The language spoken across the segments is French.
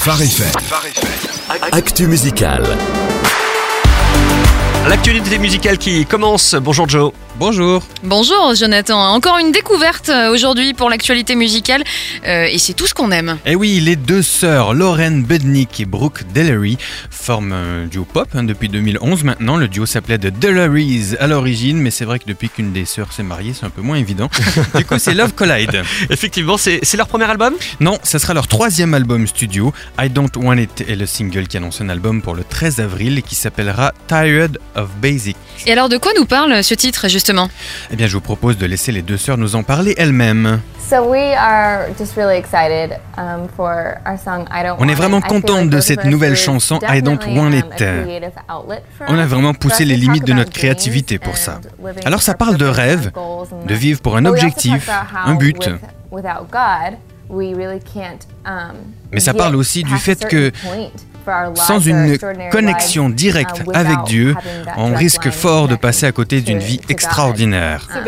Phare. Actu musical. L'actualité musicale qui commence. Bonjour Joe. Bonjour. Bonjour Jonathan, encore une découverte euh, aujourd'hui pour l'actualité musicale euh, et c'est tout ce qu'on aime. Eh oui, les deux sœurs Lauren Budnick et Brooke Dellery forment un duo pop hein, depuis 2011 maintenant. Le duo s'appelait The Dellerys à l'origine, mais c'est vrai que depuis qu'une des sœurs s'est mariée, c'est un peu moins évident. du coup, c'est Love Collide. Effectivement, c'est c'est leur premier album? Non, ça sera leur troisième album studio. I Don't Want It est le single qui annonce un album pour le 13 avril et qui s'appellera Tired of Basic. Et alors de quoi nous parle ce titre justement? Eh bien, je vous propose de laisser les deux sœurs nous en parler elles-mêmes. So we are just really excited for our song I Don't On est Want vraiment like de cette nouvelle chanson, I Don't Want It. On a vraiment poussé us les to limites de notre créativité pour ça. Alors ça parle de rêve, de vivre pour un objectif, un but. with- without God, we really can't, um, Mais ça parle aussi du fait que Sans une connexion directe uh, without avec Dieu, on risque fort de passer à côté d'une vie extraordinaire. So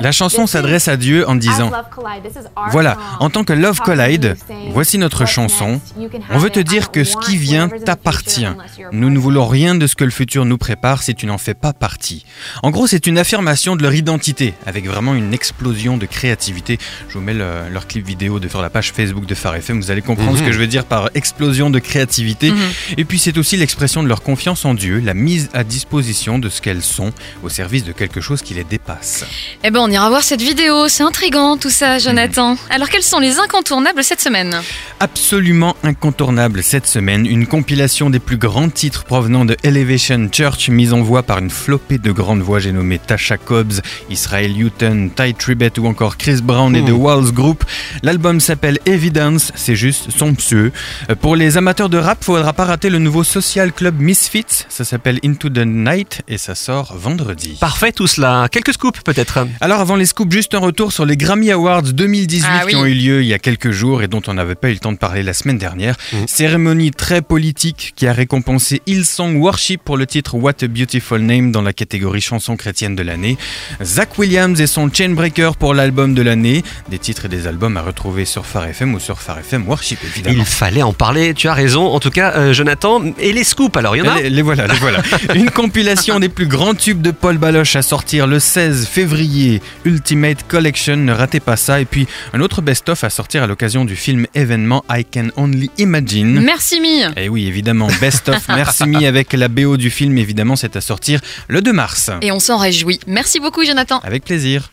La chanson s'adresse à Dieu en disant Love Collide, this is our Voilà, en tant que Love Collide, voici notre chanson. On have veut te dire que ce qui vient t'appartient. Nous ne voulons rien de ce que le futur nous prépare si tu n'en fais pas partie. En gros, c'est une affirmation de leur identité, avec vraiment une explosion de créativité. Je vous mets le- leur clip vidéo de sur la page Facebook de Phare FM, vous allez comprendre ce que je veux dire par explosion de créativité. Et puis c'est aussi l'expression de leur confiance en Dieu, la mise à disposition de ce qu'elles sont, au service de quelque chose qui les dépasse. Eh ben on ira voir cette vidéo, c'est intriguant tout ça Jonathan. Alors quels sont les incontournables cette semaine? Absolument incontournable cette semaine, une compilation des plus grands titres provenant de Elevation Church, mise en voix par une flopée de grandes voix, j'ai nommé Tasha Cobbs, Israel Houghton, Ty Tribbett ou encore Chris Brown et The Walls Group. L'album s'appelle Evidence, c'est juste somptueux. Euh, Pour les amateurs de rap, faudra pas rater le nouveau social club Misfits, ça s'appelle Into the Night et ça sort vendredi. Parfait tout cela. Quelques scoops peut-être. Alors avant les scoops, juste un retour sur les Grammy Awards 2018 Ah oui. qui ont eu lieu il y a quelques jours et dont on n'avait pas eu le temps de parler la semaine dernière. Cérémonie très politique qui a récompensé Hillsong Worship pour le titre What a Beautiful Name dans la catégorie chanson chrétienne de l'année. Zach Williams et son Chainbreaker pour l'album de l'année. Des titres et des albums à retrouver sur Phare FM ou sur Phare FM Worship évidemment. Il fallait en parler, tu as raison. En tout cas, euh, Jonathan. Et les scoops alors, il y en a Les, les voilà, les voilà. Une compilation des plus grands tubes de Paul Baloche à sortir le 16 février. Ultimate Collection, ne ratez pas ça. Et puis un autre best-of à sortir à l'occasion du film événement I Can Only Imagine. Merci Mi. Et oui, évidemment, best-of Merci Me avec la BO du film, évidemment, c'est à sortir le 2 mars. Et on s'en réjouit. Merci beaucoup Jonathan. Avec plaisir.